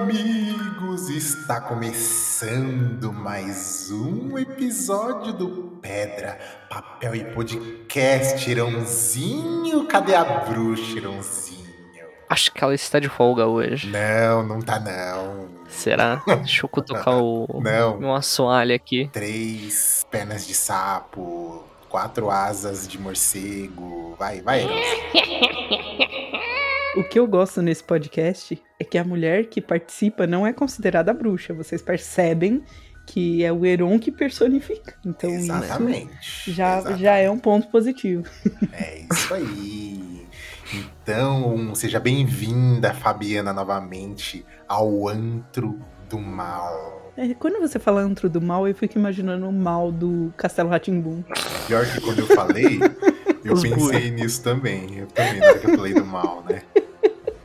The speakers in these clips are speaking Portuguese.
amigos, está começando mais um episódio do Pedra, Papel e Podcast, Irãozinho. Cadê a bruxa, Irãozinho? Acho que ela está de folga hoje. Não, não tá não. Será? Deixa eu cutucar o Não. meu assoalho aqui. Três pernas de sapo, quatro asas de morcego. Vai, vai, Irãozinho. O que eu gosto nesse podcast é que a mulher que participa não é considerada bruxa. Vocês percebem que é o Heron que personifica. Então Exatamente. isso já, exatamente. já é um ponto positivo. É isso aí. Então, seja bem-vinda, Fabiana, novamente ao Antro do Mal. É, quando você fala antro do mal, eu fico imaginando o mal do Castelo Ratimbum. Pior que quando eu falei, eu Os pensei nisso também. Eu também, na hora que eu falei do mal, né?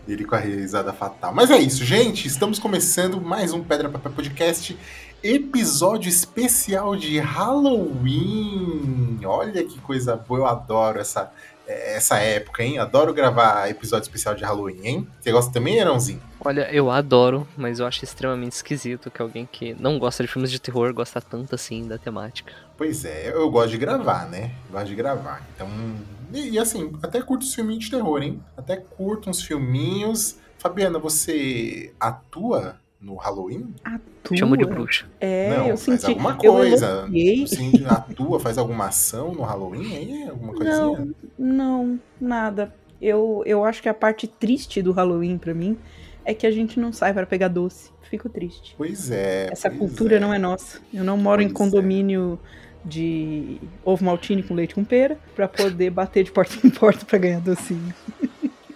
Ele com a risada fatal. Mas é isso, gente. Estamos começando mais um Pedra Papel Podcast. Episódio especial de Halloween. Olha que coisa boa. Eu adoro essa, essa época, hein? Adoro gravar episódio especial de Halloween, hein? Você gosta também, Erãozinho? Olha, eu adoro, mas eu acho extremamente esquisito que alguém que não gosta de filmes de terror gosta tanto assim da temática. Pois é, eu gosto de gravar, né? Gosto de gravar. Então. E, e assim, até curto os filminhos de terror, hein? Até curto uns filminhos. Fabiana, você atua no Halloween? Atua. Chamo de bruxa. É, não, eu faz senti. alguma coisa. Sim, atua, faz alguma ação no Halloween aí? Alguma coisinha? Não, não, nada. Eu, eu acho que a parte triste do Halloween pra mim é que a gente não sai pra pegar doce. Fico triste. Pois é. Essa pois cultura é. não é nossa. Eu não moro em Pois é. De ovo maltine com leite com pera pra poder bater de porta em porta pra ganhar docinho.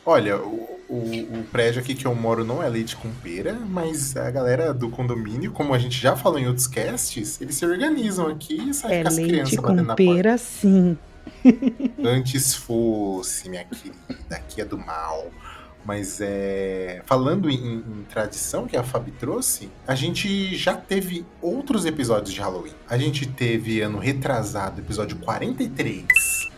Olha, o, o, o prédio aqui que eu moro não é leite com pera, mas a galera do condomínio, como a gente já falou em outros casts, eles se organizam aqui e saem É com as crianças batendo na porta. pera, sim. Antes fosse, minha querida, aqui é do mal. Mas é. Falando em, em tradição que a Fabi trouxe, a gente já teve outros episódios de Halloween. A gente teve ano retrasado, episódio 43,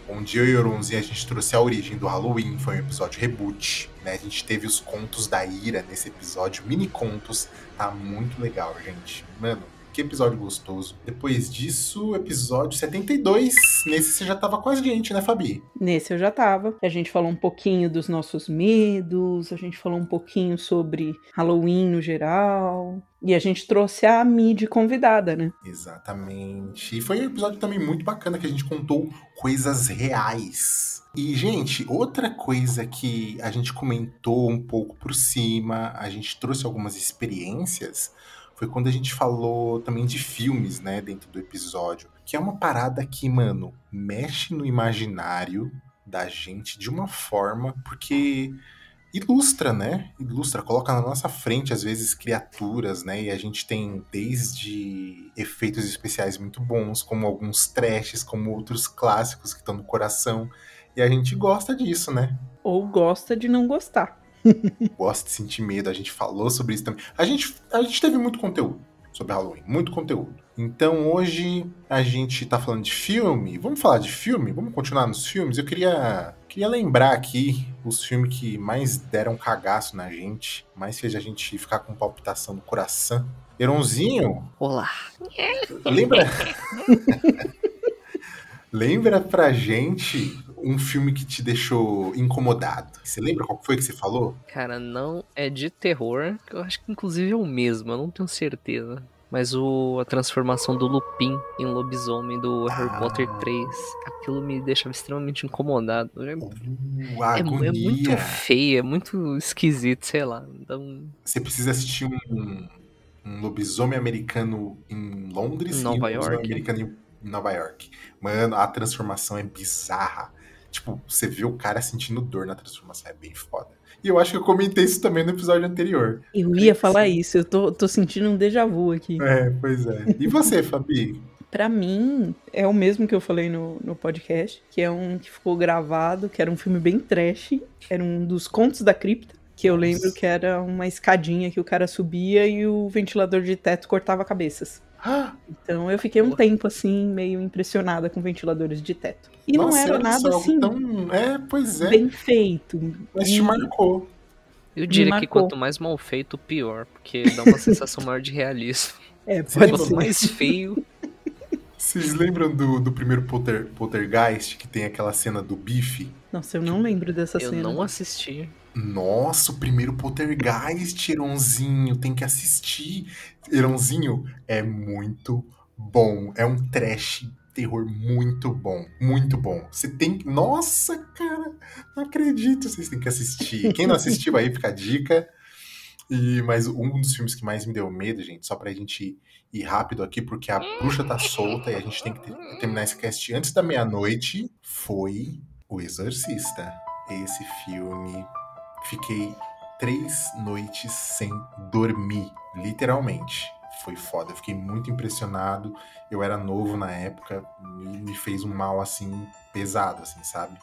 onde eu e Oronzi a gente trouxe a origem do Halloween, foi um episódio reboot. Né? A gente teve os contos da ira nesse episódio, mini contos. Tá muito legal, gente. Mano, que episódio gostoso. Depois disso, episódio 72. Nesse você já tava com a gente, né, Fabi? Nesse eu já tava. A gente falou um pouquinho dos nossos medos, a gente falou um pouquinho sobre Halloween no geral. E a gente trouxe a Mid convidada, né? Exatamente. E foi um episódio também muito bacana que a gente contou coisas reais. E, gente, outra coisa que a gente comentou um pouco por cima, a gente trouxe algumas experiências, foi quando a gente falou também de filmes, né, dentro do episódio. Que é uma parada que, mano, mexe no imaginário da gente de uma forma, porque ilustra, né? Ilustra, coloca na nossa frente, às vezes, criaturas, né? E a gente tem desde efeitos especiais muito bons, como alguns trashes, como outros clássicos que estão no coração. E a gente gosta disso, né? Ou gosta de não gostar. Gosta de sentir medo, a gente falou sobre isso também. A gente, a gente teve muito conteúdo sobre Halloween, muito conteúdo. Então hoje a gente tá falando de filme. Vamos falar de filme? Vamos continuar nos filmes? Eu queria, queria lembrar aqui os filmes que mais deram cagaço na gente, mais fez a gente ficar com palpitação no coração. Heronzinho, Olá. lembra? lembra pra gente um filme que te deixou incomodado. Você lembra qual foi que você falou? Cara, não é de terror, eu acho que inclusive é o mesmo, eu não tenho certeza. Mas o, a transformação do Lupin em lobisomem do Harry Ah. Potter 3, aquilo me deixava extremamente incomodado. É, Uh, é, é muito feio, é muito esquisito, sei lá. Então, Você precisa assistir um, um lobisomem americano em Londres Em e Nova um lobisomem York. americano em Nova York. Mano, a transformação é bizarra. Tipo, você vê o cara sentindo dor na transformação, é bem foda. E eu acho que eu comentei isso também no episódio anterior. Eu ia falar Sim. isso, eu tô, tô sentindo um déjà vu aqui. É, pois é. E você, Fabi? Pra mim, é o mesmo que eu falei no, no podcast, que é um que ficou gravado, que era um filme bem trash, era um dos contos da cripta, que eu lembro que era uma escadinha que o cara subia e o ventilador de teto cortava cabeças. Então eu fiquei um Porra. tempo assim, meio impressionada com ventiladores de teto. E não nossa, era olha nada só, assim Tão... É, pois é. bem feito. Mas te marcou. Eu diria que quanto mais mal feito, pior, porque dá uma sensação maior de realismo. É, pode Quanto ser. mais feio, Vocês lembram do, do primeiro Polter, Poltergeist, que tem aquela cena do bife? Nossa, eu não lembro dessa eu cena. não assisti. Nossa, o primeiro Poltergeist, Heronzinho, tem que assistir. Heronzinho é muito bom. É um trash terror muito bom. Muito bom. Você tem. Nossa, cara, não acredito. Vocês têm que assistir. Quem não assistiu aí, fica a dica. E, mas um dos filmes que mais me deu medo, gente, só pra gente ir rápido aqui, porque a bruxa tá solta e a gente tem que ter- terminar esse cast antes da meia-noite, foi O Exorcista. Esse filme Fiquei três noites sem dormir, literalmente. Foi foda, eu fiquei muito impressionado. Eu era novo na época, me, me fez um mal assim, pesado, assim, sabe?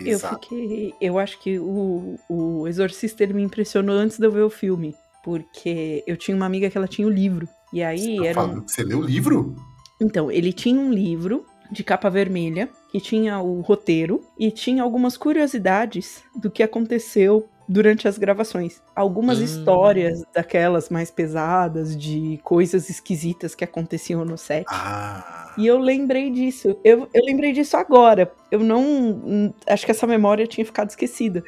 Eu Pesado. fiquei. Eu acho que o, o Exorcista ele me impressionou antes de eu ver o filme. Porque eu tinha uma amiga que ela tinha o livro. E aí Você tá era um, falando que você leu o livro? Então, ele tinha um livro de capa vermelha, que tinha o roteiro e tinha algumas curiosidades do que aconteceu durante as gravações. Algumas Hum. histórias daquelas mais pesadas, de coisas esquisitas que aconteciam no set. Ah. E eu lembrei disso. Eu, eu lembrei disso agora. Eu não. Acho que essa memória tinha ficado esquecida.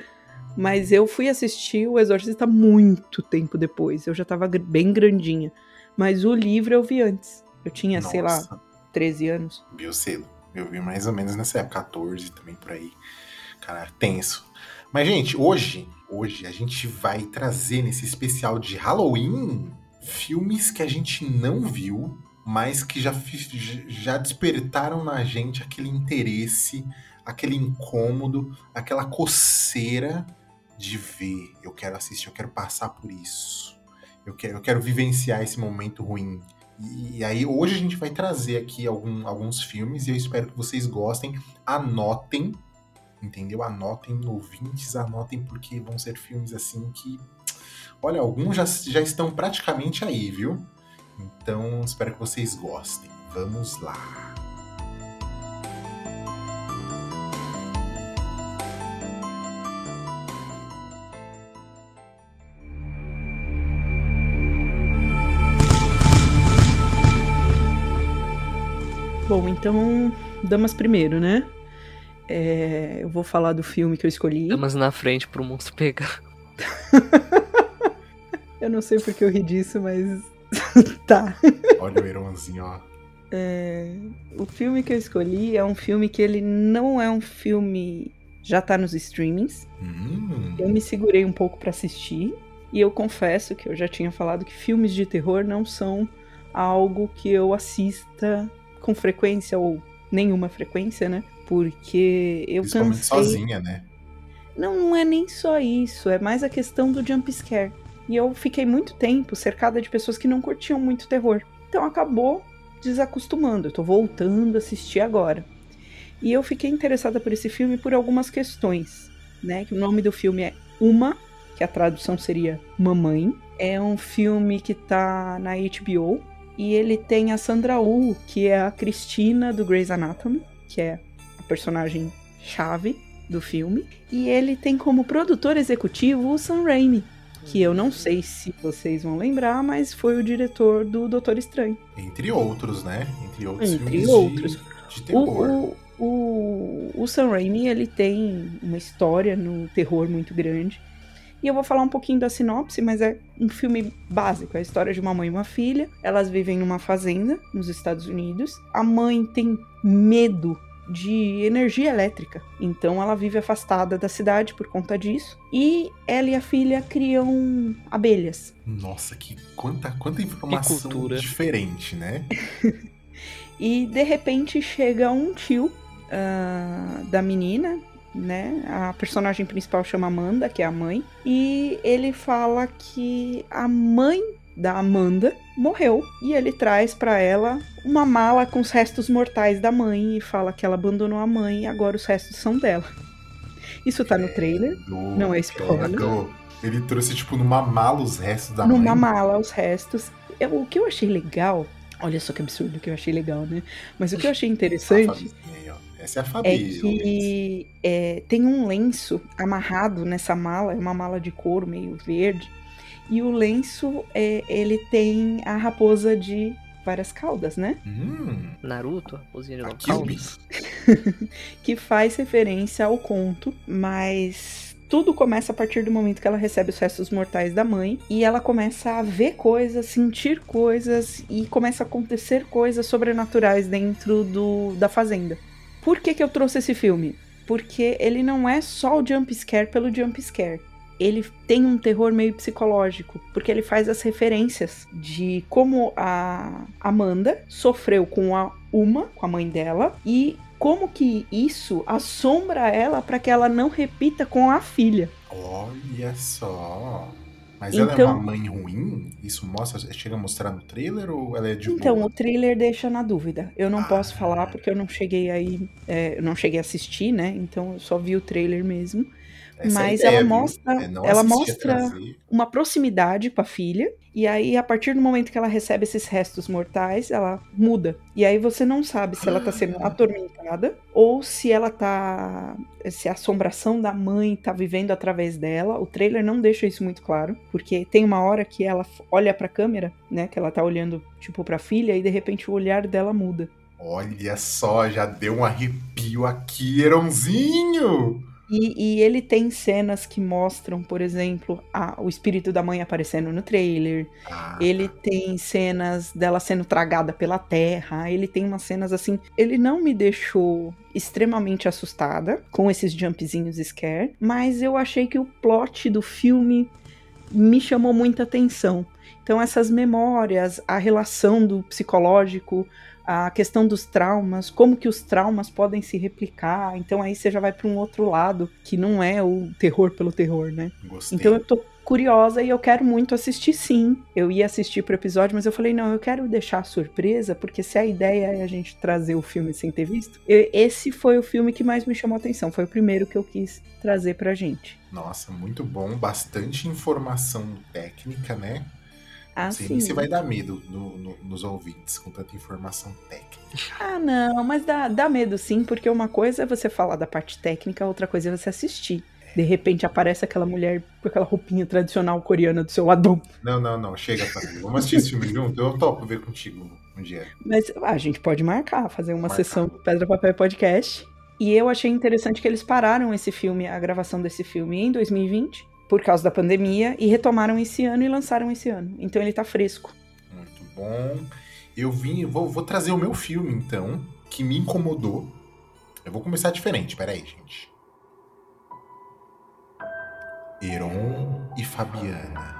Mas eu fui assistir o Exorcista muito tempo depois. Eu já tava bem grandinha. Mas o livro eu vi antes. Eu tinha, sei lá, Nossa, 13 anos. Viu cedo. Eu vi mais ou menos nessa época, 14 também por aí. Cara, tenso. Mas, gente, hoje, hoje a gente vai trazer nesse especial de Halloween filmes que a gente não viu, mas que já, já despertaram na gente aquele interesse, aquele incômodo, aquela coceira de ver. Eu quero assistir, eu quero passar por isso. Eu quero, eu quero vivenciar esse momento ruim. E, aí, hoje a gente vai trazer aqui algum- alguns filmes e eu espero que vocês gostem. Anotem, entendeu? Anotem, ouvintes, anotem, porque vão ser filmes assim que. Olha, alguns já, já estão praticamente aí, viu? Então, espero que vocês gostem. Vamos lá. Bom, então, damas primeiro, né? É, eu vou falar do filme que eu escolhi. Damas na frente pro monstro pegar. Eu não sei porque eu ri disso, mas. tá. Olha o Heronzinho, ó. É, o filme que eu escolhi é um filme que ele não é um filme. Já tá nos streamings. Hum, Eu me segurei um pouco pra assistir. E eu confesso que eu já tinha falado que filmes de terror não são algo que eu assista com frequência ou nenhuma frequência, né? Porque eu principalmente cansei. sozinha, né? Não, não é nem só isso, é mais a questão do jump scare. E eu fiquei muito tempo cercada de pessoas que não curtiam muito terror. Então acabou desacostumando. Eu tô voltando a assistir agora. E eu fiquei interessada por esse filme por algumas questões, né? Que o nome do filme é Uma, que a tradução seria Mamãe. É um filme que tá na HBO e ele tem a Sandra Oh, que é a Cristina do Grey's Anatomy, que é personagem chave do filme. E ele tem como produtor executivo o Sam Raimi, que eu não sei se vocês vão lembrar, mas foi o diretor do Doutor Estranho. Entre outros, né? Entre outros Entre filmes outros. De, de O, terror. o, o, o Sam Raimi, ele tem uma história no terror muito grande. E eu vou falar um pouquinho da sinopse, mas é um filme básico. É a história de uma mãe e uma filha. Elas vivem numa fazenda nos Estados Unidos. A mãe tem medo de energia elétrica. Então ela vive afastada da cidade por conta disso. E ela e a filha criam abelhas. Nossa, que quanta, quanta informação cultura. diferente, né? E de repente chega um tio ah, da menina, né? A personagem principal chama Amanda, que é a mãe, e ele fala que a mãe da Amanda morreu e ele traz pra ela uma mala com os restos mortais da mãe e fala que ela abandonou a mãe e agora os restos são dela. Isso tá no trailer, No- Não é spoiler. Ele trouxe, tipo, numa mala os restos da numa mãe. mala os restos. Eu- o que eu achei legal, olha só que absurdo que eu achei legal, né? Mas o que eu achei interessante. Essa é a é Fabi. que é, tem um lenço amarrado nessa mala, é uma mala de couro meio verde, e o lenço é, ele tem a raposa de várias caudas, né? Hum, Naruto, raposinha de caudas. que faz referência ao conto, mas tudo começa a partir do momento que ela recebe os restos mortais da mãe e ela começa a ver coisas, sentir coisas e começa a acontecer coisas sobrenaturais dentro do, da fazenda. Por que, que eu trouxe esse filme? Porque ele não é só o jump scare pelo jump scare. Ele tem um terror meio psicológico, porque ele faz as referências de como a Amanda sofreu com a Uma, com a mãe dela, e como que isso assombra ela para que ela não repita com a filha. olha só. Mas ela é Então- uma mãe ruim? Isso mostra, chega a mostrar no trailer ou ela é de Então, boa? o trailer deixa na dúvida. Eu não Ah. posso falar porque eu não cheguei aí, é, eu não cheguei a assistir, né? Então eu só vi o trailer mesmo. Essa é mas ideia, ela mostra- É ela é mostra-. Uma proximidade com a filha. E aí, a partir do momento que ela recebe esses restos mortais, ela muda. E aí você não sabe se ela tá sendo atormentada ou se ela tá. Se a assombração da mãe tá vivendo através dela. O trailer não deixa isso muito claro. Porque tem uma hora que ela olha pra câmera, né? Que ela tá olhando, tipo, pra filha, e de repente o olhar dela muda. Olha só, já deu um arrepio aqui, Eronzinho! E, e ele tem cenas que mostram, por exemplo, a- o espírito da mãe aparecendo no trailer. Ah, Ele tem cenas dela sendo tragada pela terra. Ele tem umas cenas assim. Ele não me deixou extremamente assustada com esses jumpzinhos scare, mas eu achei que o plot do filme me chamou muita atenção. Então, essas memórias, a relação do psicológico, a questão dos traumas, como que os traumas podem se replicar. Então, aí você já vai para um outro lado, que não é o terror pelo terror, né? Gostei. Então eu tô curiosa e eu quero muito assistir sim. Eu ia assistir pro episódio, mas eu falei, não, eu quero deixar a surpresa, porque se a ideia é a gente trazer o filme sem ter visto, eu- esse foi o filme que mais me chamou a atenção. Foi o primeiro que eu quis trazer pra gente. Nossa, muito bom. Bastante informação técnica, né? Ah, sim. nem se vai dar medo no- no- nos ouvintes com tanta informação técnica. Ah, não, mas dá, dá medo sim, porque uma coisa é você falar da parte técnica, outra coisa é você assistir. De repente aparece aquela mulher com aquela roupinha tradicional coreana do seu lado. Não, não, não. Chega, Fabio. Vamos assistir esse filme junto? Eu topo ver contigo um dia. Mas ah, a gente pode marcar, fazer uma Marcar. sessão do Pedra Papel Podcast. E eu achei interessante que eles pararam esse filme, a gravação desse filme em 2020, por causa da pandemia, e retomaram esse ano e lançaram esse ano. Então ele tá fresco. Muito bom. Eu vim, vou, vou trazer o meu filme, então, que me incomodou. Eu vou começar diferente, peraí, gente. Heron e Fabiana.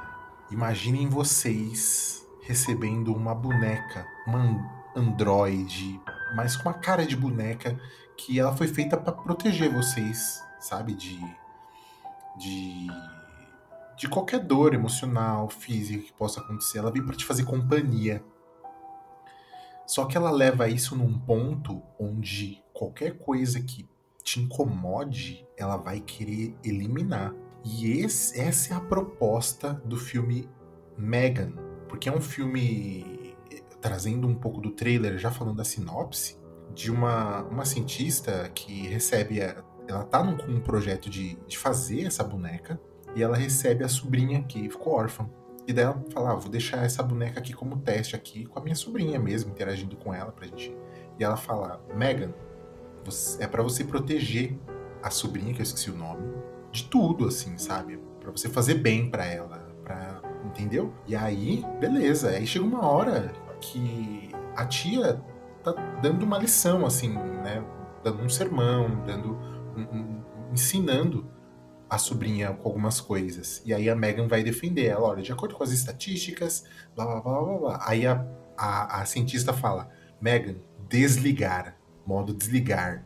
Imaginem vocês recebendo uma boneca, uma an- androide, mas com a cara de boneca que ela foi feita pra proteger vocês, sabe? De. De. De qualquer dor emocional, física que possa acontecer. Ela vem pra te fazer companhia. Só que ela leva isso num ponto onde qualquer coisa que te incomode, ela vai querer eliminar. E esse- essa é a proposta do filme Megan, porque é um filme trazendo um pouco do trailer, já falando da sinopse, de uma, uma cientista que recebe. A, ela tá num, com um projeto de, de fazer essa boneca e ela recebe a sobrinha que ficou órfã. E daí ela fala: ah, vou deixar essa boneca aqui como teste aqui com a minha sobrinha mesmo, interagindo com ela pra gente. E ela fala: Megan, é pra você proteger a sobrinha, que eu esqueci o nome, de tudo, assim, sabe? Pra você fazer bem pra ela, pra, entendeu? E aí, beleza. Aí chega uma hora que a tia tá dando uma lição, assim, né? Dando um sermão, dando um- um- ensinando a sobrinha com algumas coisas. E aí a Megan vai defender ela, olha, de acordo com as estatísticas, blá blá blá blá blá. Aí a, a, a cientista fala, Megan, desligar, modo desligar.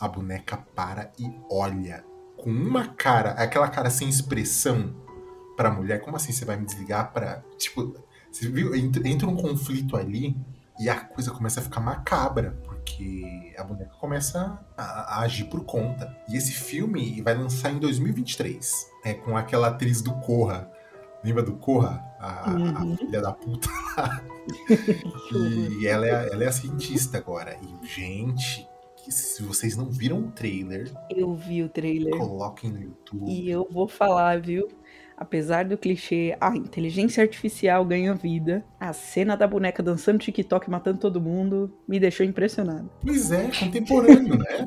A boneca para e olha com uma cara, aquela cara sem expressão pra mulher. Como assim você vai me desligar pra. Tipo, você viu? Entra, entra um conflito ali e a coisa começa a ficar macabra, porque a boneca começa a, a agir por conta. E esse filme vai lançar em 2023, é com aquela atriz do Corra. Lembra do Corra? A, a Uhum. filha da puta. E ela é, a- ela é a cientista agora. E, gente, se vocês não viram o trailer, Eu vi o trailer coloquem no YouTube. e eu vou falar, viu? Apesar do clichê, a inteligência artificial ganha vida. A cena da boneca dançando TikTok matando todo mundo me deixou impressionado. Pois é, contemporâneo, né?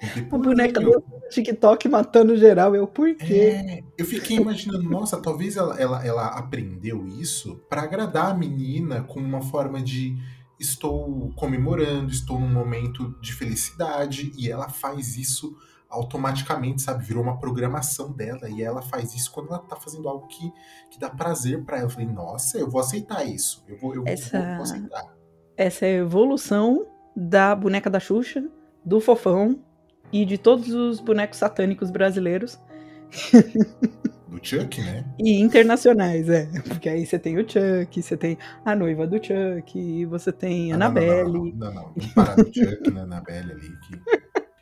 A boneca dançando TikTok matando geral, eu por quê? É, eu fiquei imaginando, nossa, talvez ela, ela, ela aprendeu isso pra agradar a menina com uma forma de estou comemorando, estou num momento de felicidade e ela faz isso automaticamente, sabe? Virou uma programação dela e ela faz isso quando ela tá fazendo algo que, que dá prazer pra ela. Eu falei, nossa, eu vou aceitar isso. Eu vou, eu Essa- vou, vou aceitar. Essa é a evolução da boneca da Xuxa, do Fofão e de todos os bonecos satânicos brasileiros Do Chuck, né? e internacionais, é. Porque aí você tem o Chuck, você tem a noiva do Chuck, e você tem a Ah, não, não, Annabelle. Não, não, não, não. Vamos parar no Chuck, na Annabelle ali. Que...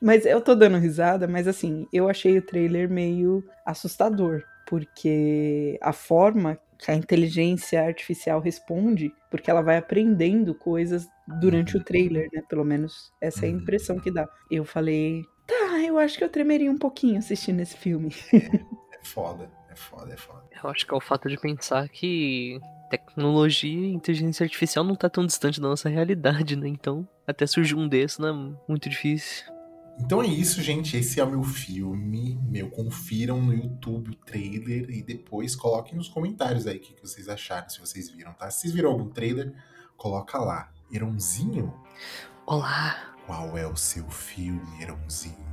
Mas eu tô dando risada, mas assim, eu achei o trailer meio assustador, porque a forma que a inteligência artificial responde, porque ela vai aprendendo coisas durante o trailer, né? Pelo menos essa é a impressão que dá. Eu falei, tá, eu acho que eu tremeria um pouquinho assistindo esse filme. É foda, é foda, é foda. Eu acho que é o fato de pensar que tecnologia e inteligência artificial não tá tão distante da nossa realidade, né? Então, até surgir um desses não é muito difícil. Então é isso, gente. Esse é o meu filme. Meu, confiram no YouTube o trailer e depois coloquem nos comentários aí o que, que vocês acharam, se vocês viram, tá? Se vocês viram algum trailer, coloca lá. Heronzinho, Olá! qual é o seu filme, Heronzinho?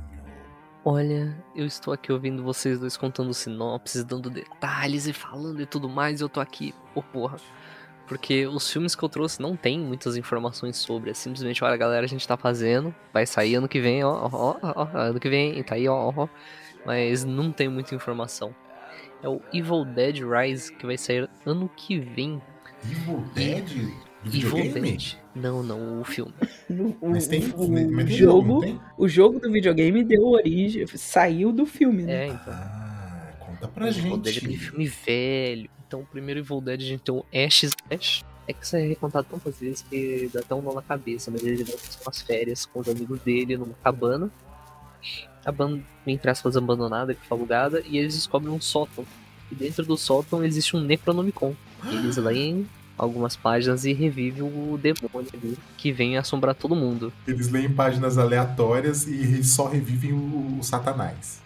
Olha, eu estou aqui ouvindo vocês dois contando sinopses, dando detalhes e falando e tudo mais, e eu tô aqui, ô porra. Porque os filmes que eu trouxe não tem muitas informações sobre, é simplesmente, olha galera, a gente tá fazendo, vai sair ano que vem, ó, ó, ó, ó, ano que vem, tá aí, ó, ó, ó, mas não tem muita informação. É o Evil Dead Rise, que vai sair ano que vem. Evil Dead? Do Evil videogame? Dead. Não, não, o filme. O, Mas tem, o- mas o tem jogo, tem? o jogo do videogame deu origem, saiu do filme, né? É, então. Ah, conta pra Evil Dead é gente. aquele filme velho. Então, o primeiro Evil Dead a gente tem o Ash Slash. É que isso é recontado tantas vezes que dá até um nó na cabeça, mas ele vai passar umas férias com os amigos dele numa cabana. Aban entre aspas, abandonada, que foi alugada, e eles descobrem um sótão. E dentro do sótão existe um Necronomicon. Eles leem algumas páginas e revivem o demônio ali, que vem assombrar todo mundo. Eles leem páginas aleatórias e só revivem o, o Satanás.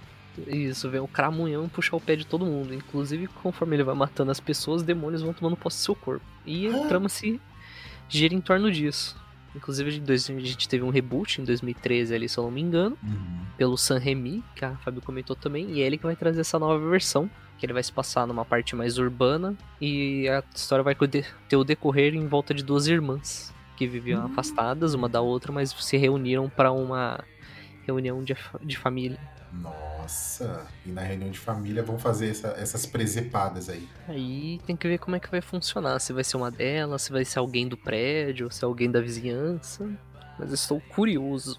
Isso, vem o cramunhão puxar o pé de todo mundo. Inclusive, conforme ele vai matando as pessoas, os demônios vão tomando posse do seu corpo. E a Ah. trama se gira em torno disso. Inclusive, dois- a gente teve um reboot em 2013 ali, se eu não me engano, Uhum. pelo San Remi, que a Fábio comentou também, e é ele que vai trazer essa nova versão, que ele vai se passar numa parte mais urbana, e a história vai ter o decorrer em volta de duas irmãs, que viviam Hum. afastadas uma da outra, mas se reuniram para uma reunião de, de família. Nossa, e na reunião de família vão fazer essa- essas presepadas aí. Aí tem que ver como é que vai funcionar. Se vai ser uma delas, se vai ser alguém do prédio, se é alguém da vizinhança. Mas eu estou curioso.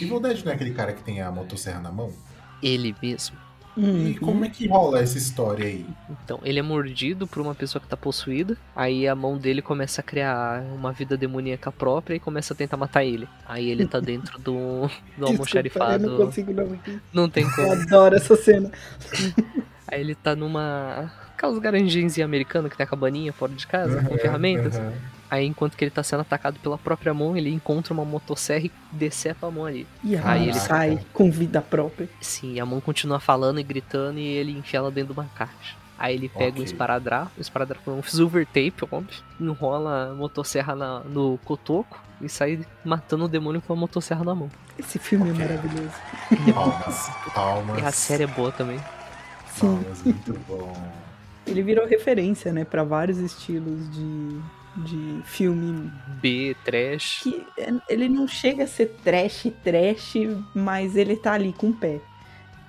Evil Dead não é aquele cara que tem a motosserra na mão? Ele mesmo. E Uhum. como é que rola essa história aí? Então, ele é mordido por uma pessoa que tá possuída. Aí a mão dele começa a criar uma vida demoníaca própria e começa a tentar matar ele. Aí ele tá dentro do, do Desculpa, eu almoxarifado. não consigo não. Não tem Eu como. adoro essa cena. Aí ele tá numa. Aquelas garagenzinhas americanas que tem a cabaninha fora de casa, com ferramentas. Aham. Aí enquanto que ele tá sendo atacado pela própria mão, ele encontra uma motosserra e decepa a mão ali. E Aí aí ele- sai com vida própria. Sim, a mão continua falando e gritando e ele enfia ela dentro de uma caixa. Aí ele pega Ok. um esparadrapo, um esparadrapo um silver tape, óbvio, enrola a motosserra na- no cotoco e sai matando o demônio com a motosserra na mão. Esse filme Ok. é maravilhoso. Palmas, palmas. E a série é boa também. Sim. Palmas, muito bom. Ele virou referência, né, pra vários estilos de, de filme B, trash. que é- ele não chega a ser trash, trash, mas ele tá ali com o pé.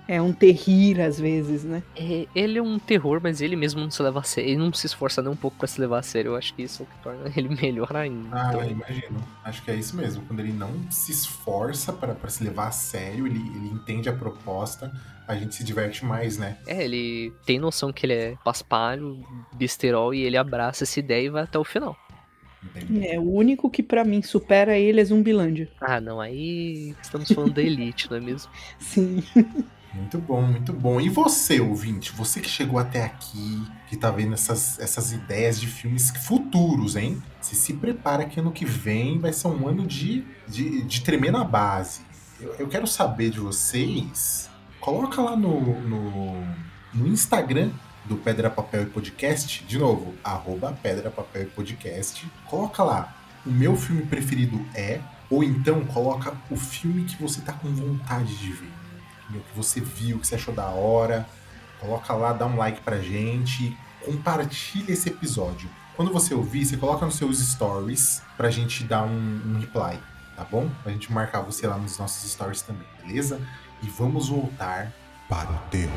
É um terrir às vezes, né? É, ele é um terror, mas ele mesmo não se leva a sério. Ele não se esforça nem um pouco pra se levar a sério. Eu acho que isso é o que torna ele melhor ainda. Ah, Então, imagino. Acho que é isso mesmo. Quando ele não se esforça pra pra se levar a sério, ele, ele entende a proposta, a gente se diverte mais, né? É, ele tem noção que ele é paspalho, besterol, e ele abraça essa ideia e vai até o final. É, o único que pra mim supera ele é Zumbilândia. Ah, não, aí estamos falando da Elite, não é mesmo? Sim. Muito bom, muito bom. E você, ouvinte? Você que chegou até aqui, que tá vendo essas, essas ideias de filmes futuros, hein? Você se prepara que ano que vem vai ser um ano de, de, de tremer na base. Eu, eu quero saber de vocês. Coloca lá no, no, no Instagram do Pedra, Papel e Podcast, de novo, arroba Pedra, Papel e Podcast. Coloca lá, o meu filme preferido é, ou então coloca o filme que você tá com vontade de ver. Entendeu? Que você viu, que você achou da hora. Coloca lá, dá um like pra gente, compartilha esse episódio. Quando você ouvir, você coloca nos seus stories pra gente dar um, um reply, tá bom? Pra gente marcar você lá nos nossos stories também, beleza? E vamos voltar para o terror.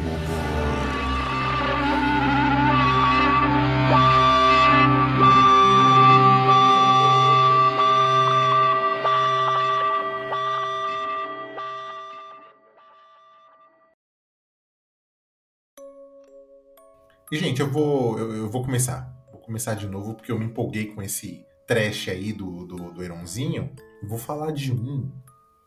E, gente, eu vou, eu, eu vou começar. Vou começar de novo, porque eu me empolguei com esse trash aí do, do, do Heronzinho. Vou falar de um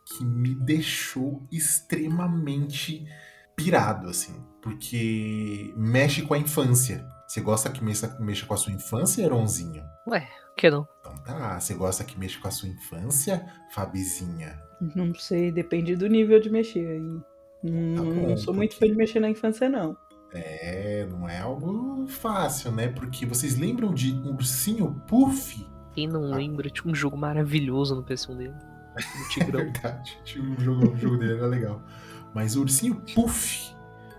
que me deixou extremamente pirado, assim. Porque mexe com a infância. Você gosta que mexa, mexa com a sua infância, Heronzinho? Ué, que não? Então tá. Você gosta que mexa com a sua infância, Fabizinha? Não sei, depende do nível de mexer aí. Não, Tá bom, não sou muito fã de mexer na infância, não. É, não é algo fácil, né? Porque vocês lembram de Ursinho Puff? Quem não Ah. lembra, tinha um jogo maravilhoso no PS1 dele. É Tigrão. verdade, tinha um jogo, o jogo dele era legal. Mas o Ursinho Puff,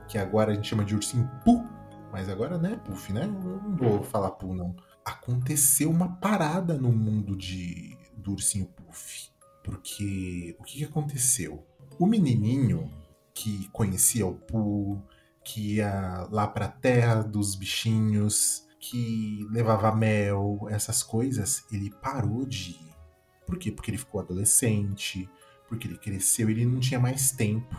que agora a gente chama de Ursinho Pu, mas agora não é Puff, né? Eu não vou falar Pu, não. Aconteceu uma parada no mundo de, do Ursinho Puff. Porque o que, que aconteceu? O menininho que conhecia o Pu, que ia lá pra terra dos bichinhos, que levava mel, essas coisas, ele parou de ir. Por quê? Porque ele ficou adolescente, porque ele cresceu, ele não tinha mais tempo.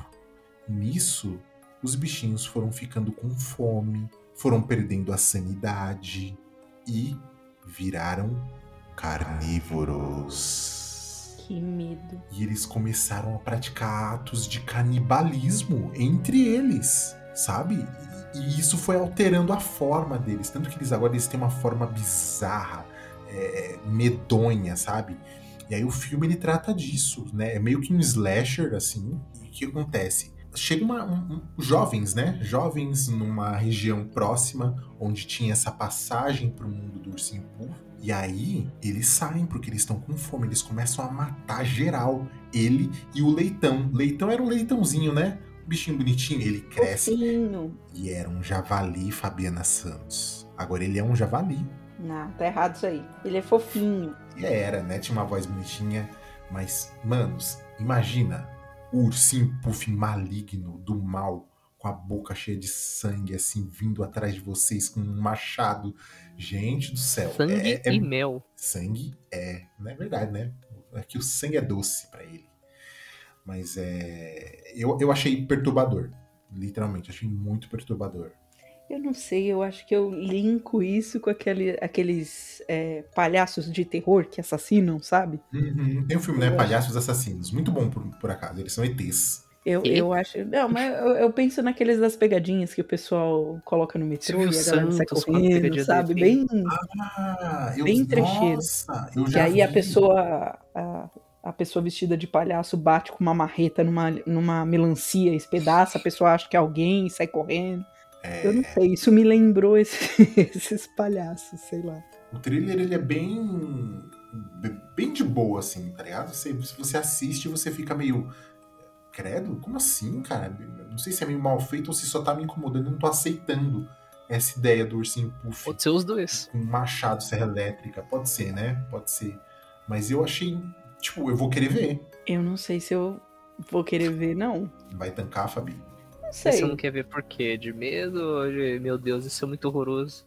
Nisso, os bichinhos foram ficando com fome, foram perdendo a sanidade e viraram carnívoros. Que medo. E eles começaram a praticar atos de canibalismo entre eles, sabe? E, isso foi alterando a forma deles. Tanto que eles agora eles têm uma forma bizarra, é, medonha, sabe? E aí o filme ele trata disso, né? É meio que um slasher, assim. E o que acontece? Chega uma, um, um- jovens, né? Jovens numa região próxima, onde tinha essa passagem pro mundo do ursinho Pooh. E aí eles saem porque eles estão com fome. Eles começam a matar geral. Ele e o leitão. Leitão era um leitãozinho, né? Bichinho bonitinho. Ele cresce Fofinho. e era um javali, Fabiana Santos. Agora ele é um javali. Não, tá errado isso aí. Ele é fofinho. E era, né? Tinha uma voz bonitinha. Mas, manos, imagina o ursinho puff maligno do mal, com a boca cheia de sangue, assim, vindo atrás de vocês com um machado. Gente do céu. Sangue é, é- e mel. Sangue é. Não é verdade, né? É que o sangue é doce pra ele. Mas é. Eu, eu achei perturbador. Literalmente, achei muito perturbador. Eu não sei, eu acho que eu linko isso com aquele, aqueles é, palhaços de terror que assassinam, sabe? Uhum. Tem um filme, né? Eu acho- Palhaços Assassinos. Muito bom, por, por acaso. Eles são ETs. Eu, E? eu acho. Não, mas eu, eu penso naqueles das pegadinhas que o pessoal coloca no metrô Silvio e a galera sai Santos a correndo, sabe? Bem. Ah, eu, Bem trecheiro. Nossa, eu Que já aí a vi. pessoa. A, a pessoa vestida de palhaço bate com uma marreta numa, numa melancia, espedaça, a pessoa acha que é alguém e sai correndo. É, Eu não sei, isso me lembrou esse- esses palhaços, sei lá. o trailer, ele é bem... Bem de boa, assim, tá ligado? Você, se você assiste, você fica meio... Credo? Como assim, cara? Não sei se é meio mal feito ou se só tá me incomodando. Eu não tô aceitando essa ideia do ursinho puff. Pode ser os dois. com um machado serra elétrica. Pode ser, né? Pode ser. Mas eu achei. Tipo, eu vou querer ver. Eu não sei se eu vou querer ver, não. Vai tancar, Fabi. Não Você sei. não quer ver por quê? De medo ou de, meu Deus, isso é muito horroroso?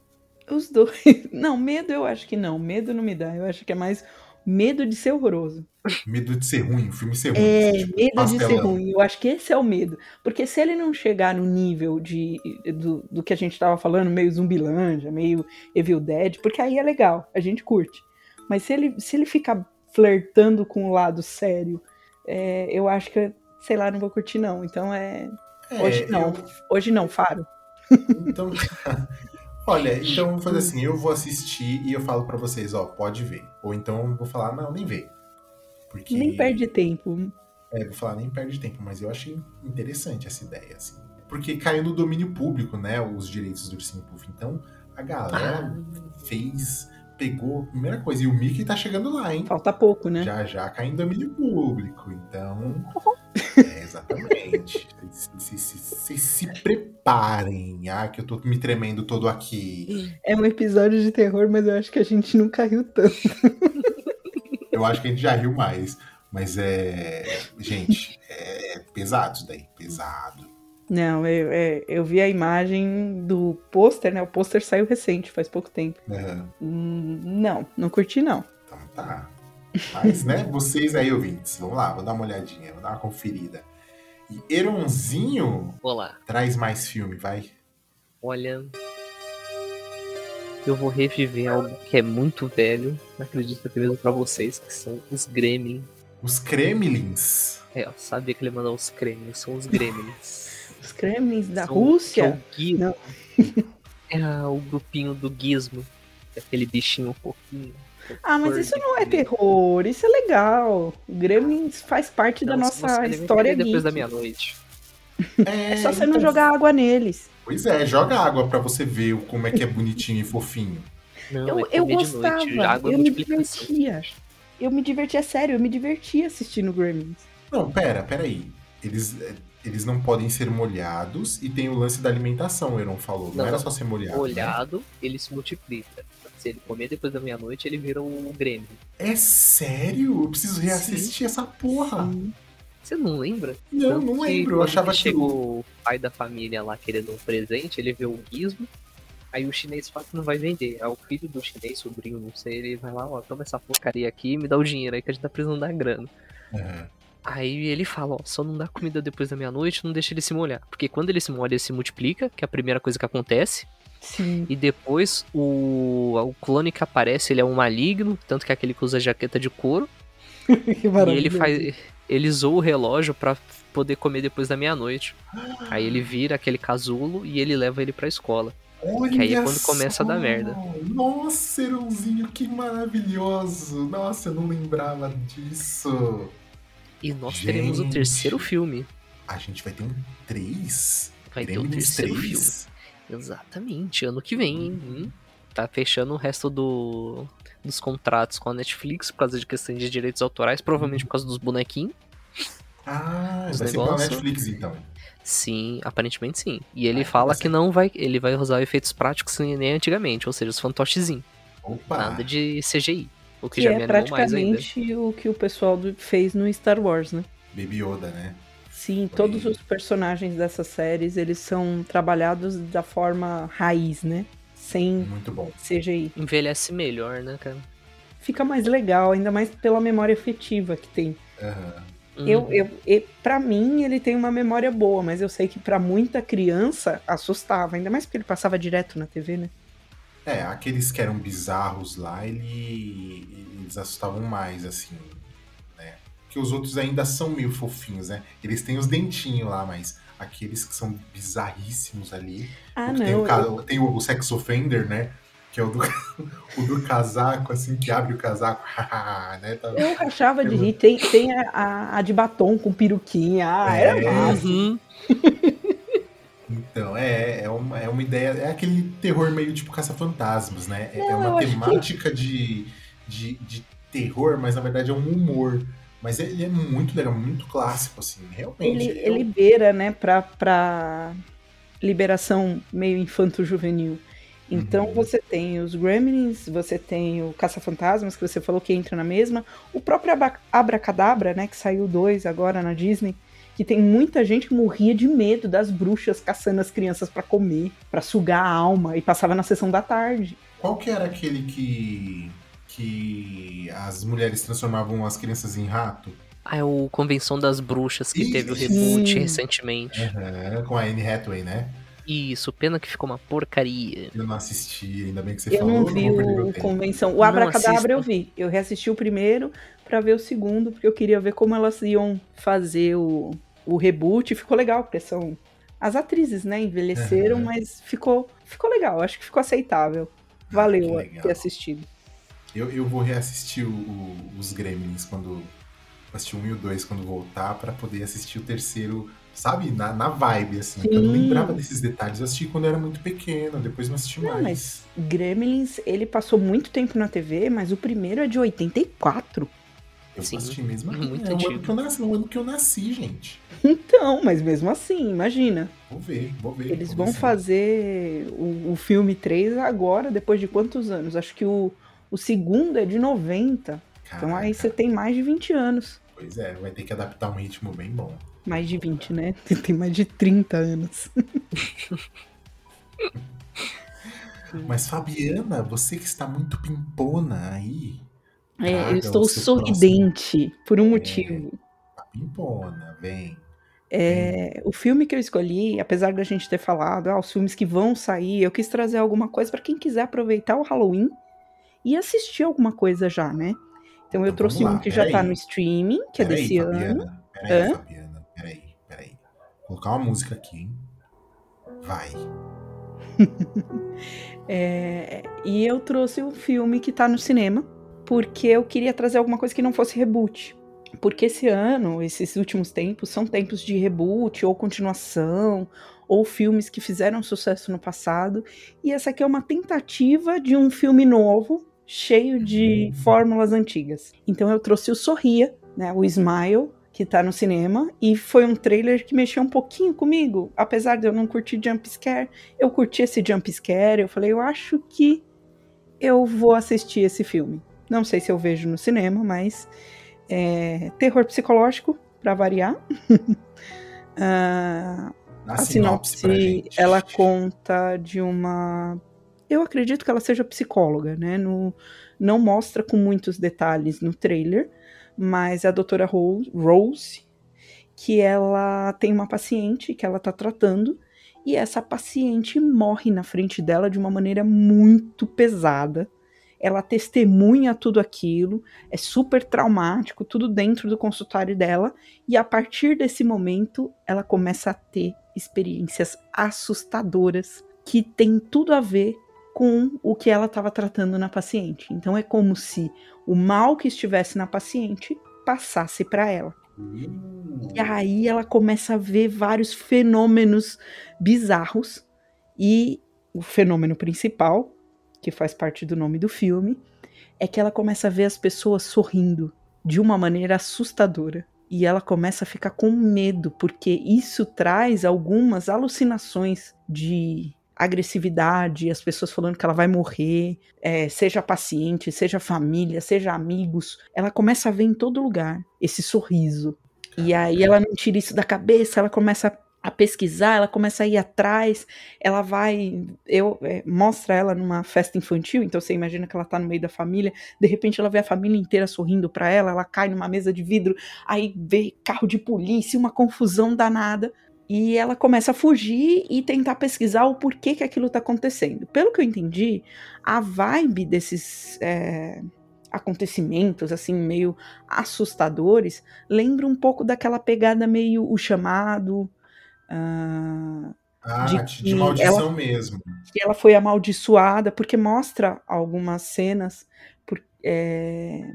Os dois. Não, medo eu acho que não. Medo não me dá. Eu acho que é mais medo de ser horroroso. Medo de ser ruim, o filme ser ruim. É, tipo, medo de ser ruim. Eu acho que esse é o medo. Porque se ele não chegar no nível de, do, do que a gente tava falando, meio Zumbilândia, meio Evil Dead, porque aí é legal, a gente curte. Mas se ele, se ele ficar flertando com o lado sério, é, eu acho que, sei lá, não vou curtir, não. Então é. É, Hoje não. eu- Hoje não, Faro. Então, olha, então vamos fazer assim, eu vou assistir e eu falo pra vocês, ó, pode ver. Ou então eu vou falar, não, nem vê. Porque Nem perde tempo. É, vou falar, nem perde tempo, mas eu achei interessante essa ideia, assim. Porque caiu no domínio público, né, os direitos do Ursinho Puff. Então, a galera fez, pegou, primeira coisa, e o Mickey tá chegando lá, hein? Falta pouco, né? Já já cai em domínio público, então. É, exatamente. Vocês se, se, se preparem. Ah, que eu tô me tremendo todo aqui. É um episódio de terror, mas eu acho que a gente não caiu tanto. Eu acho que a gente já riu mais. Mas é. Gente, é pesado isso daí. Pesado. Não, eu, é, eu vi a imagem do pôster, né? O pôster saiu recente, faz pouco tempo. Aham. Hum, Não, não curti, não. Então tá. Mas, né, vocês aí, ouvintes, vamos lá, vou dar uma olhadinha, vou dar uma conferida. E Eronzinho Olá. traz mais filme, vai. Olha. Eu vou reviver algo que é muito velho. Não acredito até mesmo pra vocês, que são os Gremlins. Os Kremlins. É, eu sabia que ele mandou os Gremlins, são os Gremlins. Os Kremlins da São- Rússia? são o Gizmo. Não. É o grupinho do Gizmo. que é Aquele bichinho fofinho. Ah, mas isso não é terror, isso é legal. O Gremlins faz parte da Então, se nossa história querer depois geek. da meia-noite. É, É só você não então, jogar água neles. Pois é, joga água pra você ver como é que é bonitinho e fofinho. Não, Eu, é eu comer de gostava, noite. Água é eu me divertia. Eu me divertia, sério, eu me divertia assistindo Gremlins. Não, pera, pera aí. Eles, é, eles não podem ser molhados e tem o lance da alimentação, o Eron falou. Não, Não, era só ser molhado. né? Olhado, ele se multiplica. Se ele comer depois da meia-noite, ele vira o Grêmio. É sério? Eu preciso reassistir essa porra. Sim. Você não lembra? Não, Tanto não lembro. Eu achava que. chegou o- pai da família lá querendo um presente, ele vê o gizmo. Aí o chinês fala que não vai vender. Aí o filho do chinês, sobrinho, não sei, ele vai lá, ó, toma essa porcaria aqui e me dá o dinheiro aí que a gente tá precisando da grana. Aham. Aí ele fala, ó, só não dá comida depois da meia-noite, não deixa ele se molhar. Porque quando ele se molha, ele se multiplica, que é a primeira coisa que acontece. Sim. E depois o, o clone que aparece, ele é um maligno, tanto que é aquele que usa jaqueta de couro. que E ele faz. Ele zoa o relógio pra poder comer depois da meia-noite. Aí ele vira aquele casulo e ele leva ele pra escola. Olha Que aí é quando começa a dar merda. Nossa, Eronzinho, que maravilhoso! Nossa, eu não lembrava disso. E nós teremos o Gente. terceiro filme. A gente vai ter um 3? Vai ter o terceiro filme. Exatamente, ano que vem, hein? Hum, Tá fechando o resto do, dos contratos com a Netflix por causa de questões de direitos autorais, provavelmente por causa dos bonequinhos. Ah, vai ser pela. Netflix então. Sim, aparentemente sim. E ele Ah, fala tá que não vai. Ele vai usar efeitos práticos nem antigamente, ou seja, os fantochezinhos. Opa! Nada de CGI. O que, Que já é me animou mais ainda. praticamente o que o pessoal do- fez no Star Wars, né? Baby Yoda, né? Sim, Foi. todos os personagens dessas séries, eles são trabalhados da forma raiz, né? Sem Muito bom. CGI. Envelhece melhor, né, cara? Fica mais legal, ainda mais pela memória afetiva que tem. Aham. Eu, Uhum. eu, e, pra mim, ele tem uma memória boa, mas eu sei que pra muita criança assustava, ainda mais porque ele passava direto na TV, né? É, aqueles que eram bizarros lá, ele... eles assustavam mais, assim, né? Porque os outros ainda são meio fofinhos, né? Eles têm os dentinhos lá, mas aqueles que são bizarríssimos ali. Ah, tem, não. o, ca- tem o sex offender, né? Que é o do, o do casaco, assim, que abre o casaco, né? Tá- Eu rachava de rir. Tem, tem a, a- de batom com peruquinha. Ah, era É. massa. Uhum. Então, é, é, uma, é uma ideia, é aquele terror meio tipo caça-fantasmas, né? É, é Não, eu uma acho que- temática de, de, de terror, mas na verdade é um humor. Mas ele é muito legal, muito clássico, assim, realmente. Ele, Eu- ele beira, né, pra, pra liberação meio infanto-juvenil. Então Uhum. você tem os Gremlins, você tem o Caça-Fantasmas, que você falou que entra na mesma. O próprio Abra- Abracadabra, né, que saiu dois agora na Disney, que tem muita gente que morria de medo das bruxas caçando as crianças pra comer, pra sugar a alma, e passava na sessão da tarde. Qual que era aquele que, que as mulheres transformavam as crianças em rato? Ah, é o Convenção das Bruxas, que teve o reboot sim. recentemente. Aham, com a Anne Hathaway, né? Isso, pena que ficou uma porcaria. Eu não assisti, ainda bem que você Eu falou. não vou vi perder o, meu o. Convenção. O Não Abracadabra eu vi. Eu reassisti o primeiro pra ver o segundo, porque eu queria ver como elas iam fazer o, o reboot. Ficou legal, porque são. As atrizes, né? Envelheceram, Aham. mas ficou, ficou legal. Acho que ficou aceitável. Valeu legal. ter assistido. Eu, eu vou reassistir o- o- os Gremlins quando. Assistir 1 e o 2 quando voltar, pra poder assistir o terceiro, sabe? Na, na vibe, assim. porque Eu não Sim. lembrava desses detalhes. Eu assisti quando eu era muito pequeno, depois não assisti Não, mais. mas Gremlins, ele passou muito tempo na TV, mas o primeiro é de 84. Eu Sim, assisti mesmo. muito é o ano antigo. que eu nasci, no ano que eu nasci, gente. Então, mas mesmo assim, imagina. Vou ver, vou ver. Eles vou vão ver fazer o, o filme 3 agora, depois de quantos anos? Acho que o, o segundo é de 90. Então aí Caraca, você tem mais de 20 anos. Pois é, vai ter que adaptar um ritmo bem bom. Mais de 20, né? Tem mais de 30 anos. Mas Fabiana, você que está muito pimpona aí, É, eu estou sorridente por um É. motivo. tá pimpona, vem. É, o filme que eu escolhi, apesar da gente ter falado, ah, os filmes que vão sair, eu quis trazer alguma coisa para quem quiser aproveitar o Halloween e assistir alguma coisa já, né? Então eu Então, trouxe vamos um lá, que já tá peraí. no streaming, que é Peraí, desse ano. Fabiana. Peraí, Hã? Fabiana. Peraí, peraí. Vou colocar uma música aqui, hein? Vai. É, e eu trouxe um filme que tá no cinema, porque eu queria trazer alguma coisa que não fosse reboot. Porque esse ano, esses últimos tempos, são tempos de reboot ou continuação, ou filmes que fizeram sucesso no passado. E essa aqui é uma tentativa de um filme novo, cheio de fórmulas antigas. Então eu trouxe o Sorria, né, o Smile, que tá no cinema, e foi um trailer que mexeu um pouquinho comigo, apesar de eu não curtir jump scare, eu curti esse jump scare, eu falei, eu acho que eu vou assistir esse filme. Não sei se eu vejo no cinema, mas é, terror psicológico, pra variar. Ah, a sinopse sinopse, ela conta de uma. Eu acredito que ela seja psicóloga, né? No, não mostra com muitos detalhes no trailer, mas a doutora Ro- Rose, que ela tem uma paciente que ela tá tratando, e essa paciente morre na frente dela de uma maneira muito pesada. Ela testemunha tudo aquilo, é super traumático, tudo dentro do consultório dela, e a partir desse momento ela começa a ter experiências assustadoras que tem tudo a ver com o que ela estava tratando na paciente. Então é como se o mal que estivesse na paciente passasse para ela. Uh, E aí ela começa a ver vários fenômenos bizarros e o fenômeno principal, que faz parte do nome do filme, é que ela começa a ver as pessoas sorrindo de uma maneira assustadora. E ela começa a ficar com medo, porque isso traz algumas alucinações de agressividade, as pessoas falando que ela vai morrer, é, seja paciente, seja família, seja amigos. Ela começa a ver em todo lugar esse sorriso. E aí ela não tira isso da cabeça, ela começa a pesquisar, ela começa a ir atrás, ela vai, eu é, mostra ela numa festa infantil, então você imagina que ela tá no meio da família, de repente ela vê a família inteira sorrindo para ela, ela cai numa mesa de vidro, aí vê carro de polícia, uma confusão danada, e ela começa a fugir e tentar pesquisar o porquê que aquilo tá acontecendo. Pelo que eu entendi, a vibe desses é, acontecimentos, assim, meio assustadores, lembra um pouco daquela pegada meio o chamado, ah, ah, de de, maldição ela- mesmo. que ela foi amaldiçoada, porque mostra algumas cenas por- é,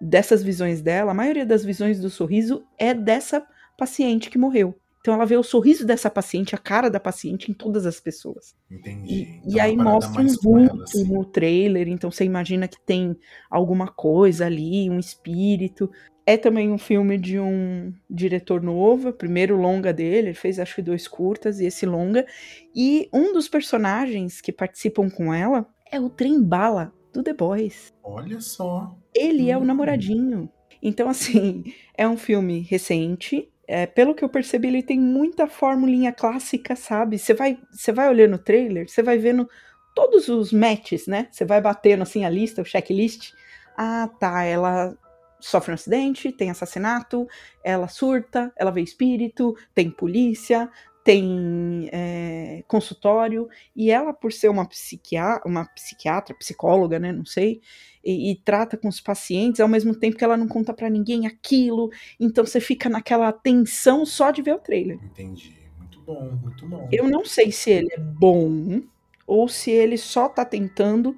dessas visões dela. A maioria das visões do sorriso é dessa paciente que morreu. Então ela vê o sorriso dessa paciente, a cara da paciente em todas as pessoas. Entendi. E, Então, e aí uma parada mostra um vulto assim. no trailer, então você imagina que tem alguma coisa ali, um espírito. É também um filme de um diretor novo, primeiro longa dele, ele fez acho que dois curtas e esse longa. E um dos personagens que participam com ela é o Trem Bala do The Boys. Olha só. Ele é o Hum. namoradinho. Então, assim, é um filme recente. É, pelo que eu percebi, ele tem muita formulinha clássica, sabe? Você vai, você vai olhando o trailer, você vai vendo todos os matches, né? Você vai batendo assim a lista, o checklist. Ah, tá, ela sofre um acidente, tem assassinato, ela surta, ela vê espírito, tem polícia, tem é, consultório, e ela, por ser uma, psiquiatra, uma psiquiatra, psicóloga, né, não sei, e, e, trata com os pacientes, ao mesmo tempo que ela não conta para ninguém aquilo, então você fica naquela tensão só de ver o trailer. Entendi. Muito bom, muito bom. Eu não sei se ele é bom ou se ele só tá tentando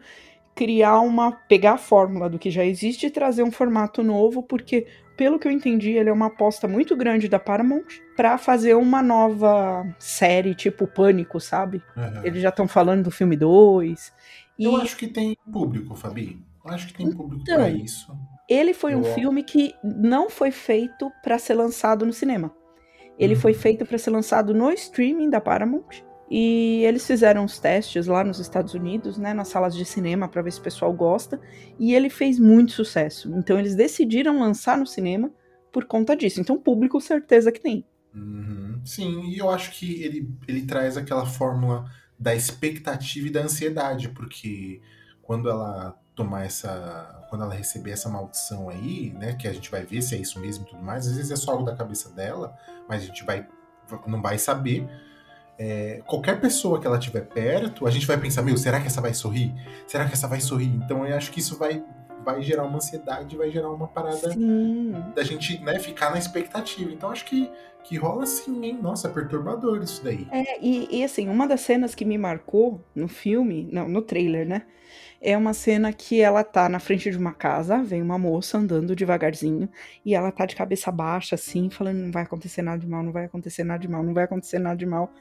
criar uma. pegar a fórmula do que já existe e trazer um formato novo, porque pelo que eu entendi, ele é uma aposta muito grande da Paramount para fazer uma nova série, tipo Pânico, sabe? Uhum. Eles já estão falando do filme 2. Eu acho que tem público, Fabi. Eu acho que tem público então, pra isso. Ele foi eu... um filme que não foi feito para ser lançado no cinema. Ele uhum. foi feito para ser lançado no streaming da Paramount e eles fizeram os testes lá nos Estados Unidos, né, nas salas de cinema, para ver se o pessoal gosta, e ele fez muito sucesso. Então eles decidiram lançar no cinema por conta disso. Então, público, certeza que tem. Uhum. Sim, e eu acho que ele, ele traz aquela fórmula da expectativa e da ansiedade, porque quando ela tomar essa. Quando ela receber essa maldição aí, né? Que a gente vai ver se é isso mesmo e tudo mais, às vezes é só algo da cabeça dela, mas a gente vai. não vai saber é, qualquer pessoa que ela tiver perto, a gente vai pensar, meu, será que essa vai sorrir? Será que essa vai sorrir? Então eu acho que isso vai, vai gerar uma ansiedade, vai gerar uma parada sim. da gente né, ficar na expectativa. Então acho que, que rola sim, hein? Nossa, é perturbador isso daí. É, e, e assim, uma das cenas que me marcou no filme, não, no trailer, né? é uma cena que ela tá na frente de uma casa, vem uma moça andando devagarzinho, e ela tá de cabeça baixa, assim, falando: não vai acontecer nada de mal, não vai acontecer nada de mal, não vai acontecer nada de mal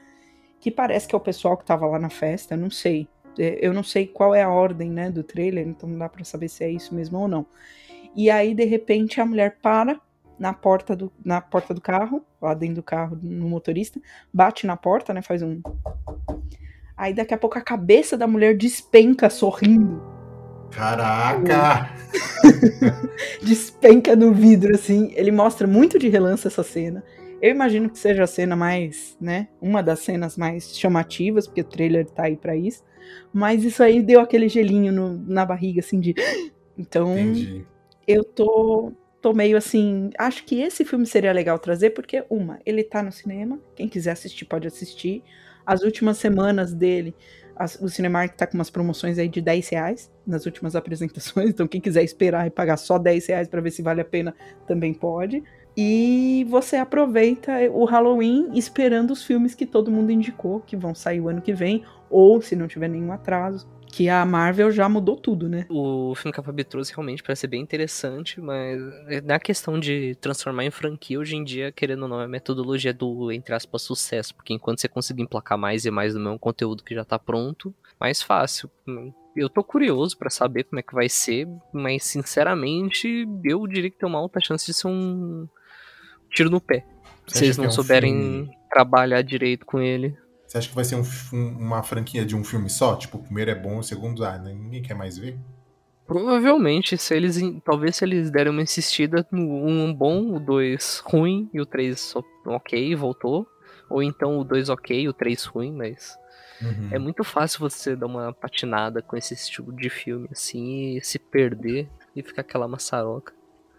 que parece que é o pessoal que tava lá na festa, não sei. É, eu não sei qual é a ordem, né, do trailer, então não dá para saber se é isso mesmo ou não. E aí, de repente, a mulher para na porta do, na porta do carro, lá dentro do carro, no motorista, bate na porta, né, faz um... Aí daqui a pouco a cabeça da mulher despenca sorrindo. Caraca! despenca no vidro, assim. Ele mostra muito de relance essa cena. Eu imagino que seja a cena mais, né? Uma das cenas mais chamativas, porque o trailer tá aí pra isso. Mas isso aí deu aquele gelinho no, na barriga, assim, de. Então, Entendi. eu tô, tô meio assim. Acho que esse filme seria legal trazer, porque, uma, ele tá no cinema. Quem quiser assistir, pode assistir. As últimas semanas dele, as, o Cinemark tá com umas promoções aí de 10 reais nas últimas apresentações. Então, quem quiser esperar e pagar só 10 reais pra ver se vale a pena, também pode. E você aproveita o Halloween esperando os filmes que todo mundo indicou, que vão sair o ano que vem, ou se não tiver nenhum atraso. Que a Marvel já mudou tudo, né? O filme que a Fabi trouxe realmente parece ser bem interessante, mas na questão de transformar em franquia, hoje em dia, querendo ou não, a metodologia do, entre aspas, sucesso. Porque enquanto você conseguir emplacar mais e mais do mesmo conteúdo que já tá pronto, mais fácil eu tô curioso para saber como é que vai ser, mas sinceramente, eu diria que tem uma alta chance de ser um tiro no pé. Se eles não é um souberem filme... trabalhar direito com ele. Você acha que vai ser um, um, uma franquia de um filme só? Tipo, o primeiro é bom, o segundo, ah, ninguém quer mais ver? Provavelmente, se eles. Talvez se eles derem uma insistida no um bom, o dois ruim e o três ok, voltou. Ou então o dois ok, o três ruim, mas. Uhum. É muito fácil você dar uma patinada com esse estilo de filme, assim, e se perder e ficar aquela maçaroca.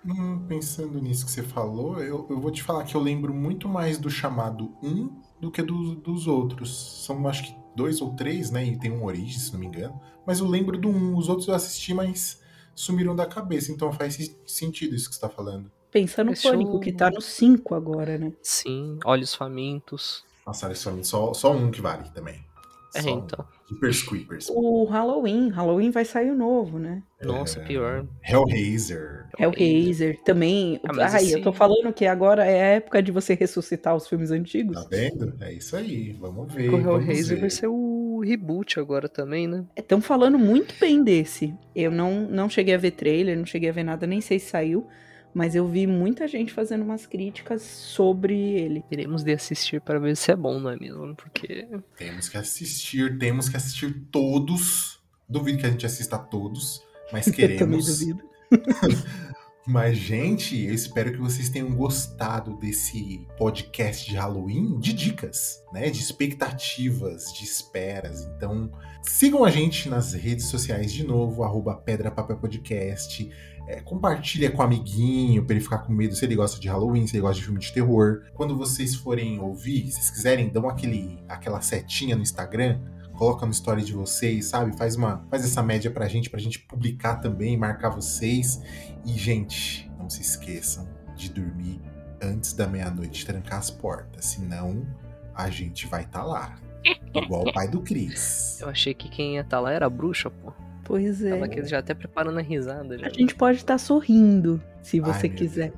Hum, pensando nisso que você falou, eu, eu vou te falar que eu lembro muito mais do chamado 1 do que do, dos outros. São acho que dois ou três, né? E tem um Origem, se não me engano. Mas eu lembro do 1. Os outros eu assisti, mas sumiram da cabeça. Então faz sentido isso que você tá falando. Pensa no Fechou... Pânico, que tá no 5 agora, né? Sim, Olhos Famintos. Nossa, Olhos Famintos, só, só um que vale também. É, só então. Super Creepers. O Halloween. Halloween vai sair o novo, né? Nossa, é... pior. Hellraiser. Hellraiser também. Ah, Ai, assim... eu tô falando que agora é a época de você ressuscitar os filmes antigos. Tá vendo? É isso aí. Vamos ver. O Hellraiser vai ser o reboot agora também, né? Estão falando muito bem desse. Eu não, não cheguei a ver trailer, não cheguei a ver nada, nem sei se saiu mas eu vi muita gente fazendo umas críticas sobre ele. Teremos de assistir para ver se é bom, não é mesmo? Porque. Temos que assistir, temos que assistir todos. Duvido que a gente assista todos, mas queremos. também duvido. mas, gente, eu espero que vocês tenham gostado desse podcast de Halloween de dicas, né? De expectativas, de esperas. Então, sigam a gente nas redes sociais de novo, arroba Pedra Papel Podcast É, compartilha com o amiguinho pra ele ficar com medo se ele gosta de Halloween, se ele gosta de filme de terror. Quando vocês forem ouvir, se quiserem, dão aquele, aquela setinha no Instagram, coloca no story de vocês, sabe? Faz uma faz essa média pra gente, pra gente publicar também, marcar vocês. E, gente, não se esqueçam de dormir antes da meia-noite, trancar as portas, senão a gente vai estar tá lá. Igual o pai do Cris. Eu achei que quem ia estar tá lá era a bruxa, pô. Pois é. Tava aqui já até preparando a risada. Já. A gente pode estar tá sorrindo, se você Ai, quiser.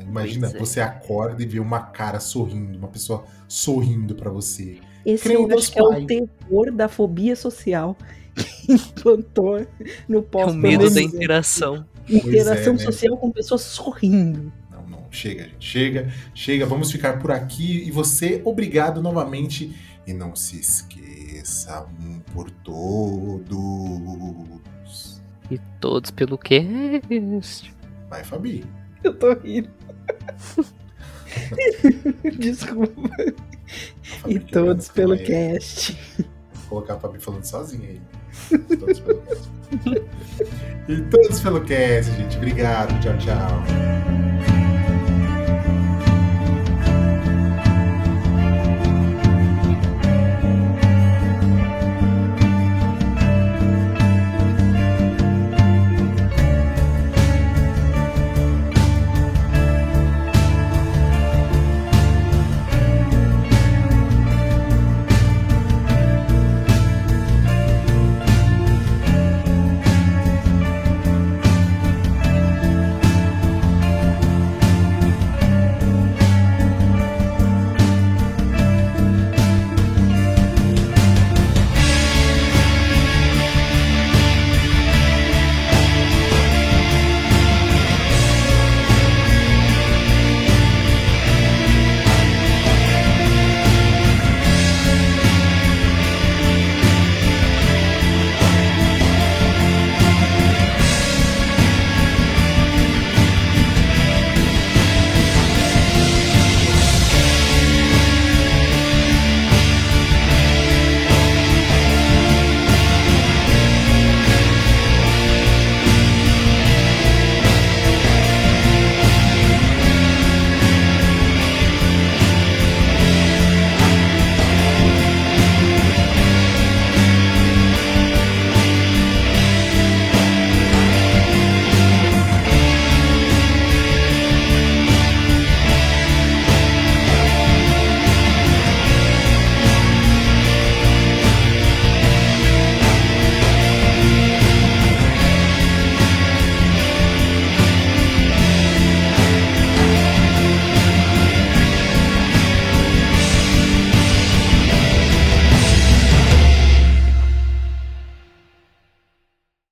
Imagina, é. você acorda e vê uma cara sorrindo, uma pessoa sorrindo para você. Esse eu acho que é o terror da fobia social que implantou no pós É o medo da interação. Interação é, né? social com pessoas sorrindo. Não, não, chega, gente. Chega, chega. Vamos ficar por aqui. E você, obrigado novamente. E não se esqueça, um por todos. E todos pelo cast. Vai, Fabi. Eu tô rindo. Desculpa. E todos pelo cast. Vou colocar a Fabi falando sozinha aí. Todos pelo cast. e todos pelo cast, gente. Obrigado. Tchau, tchau.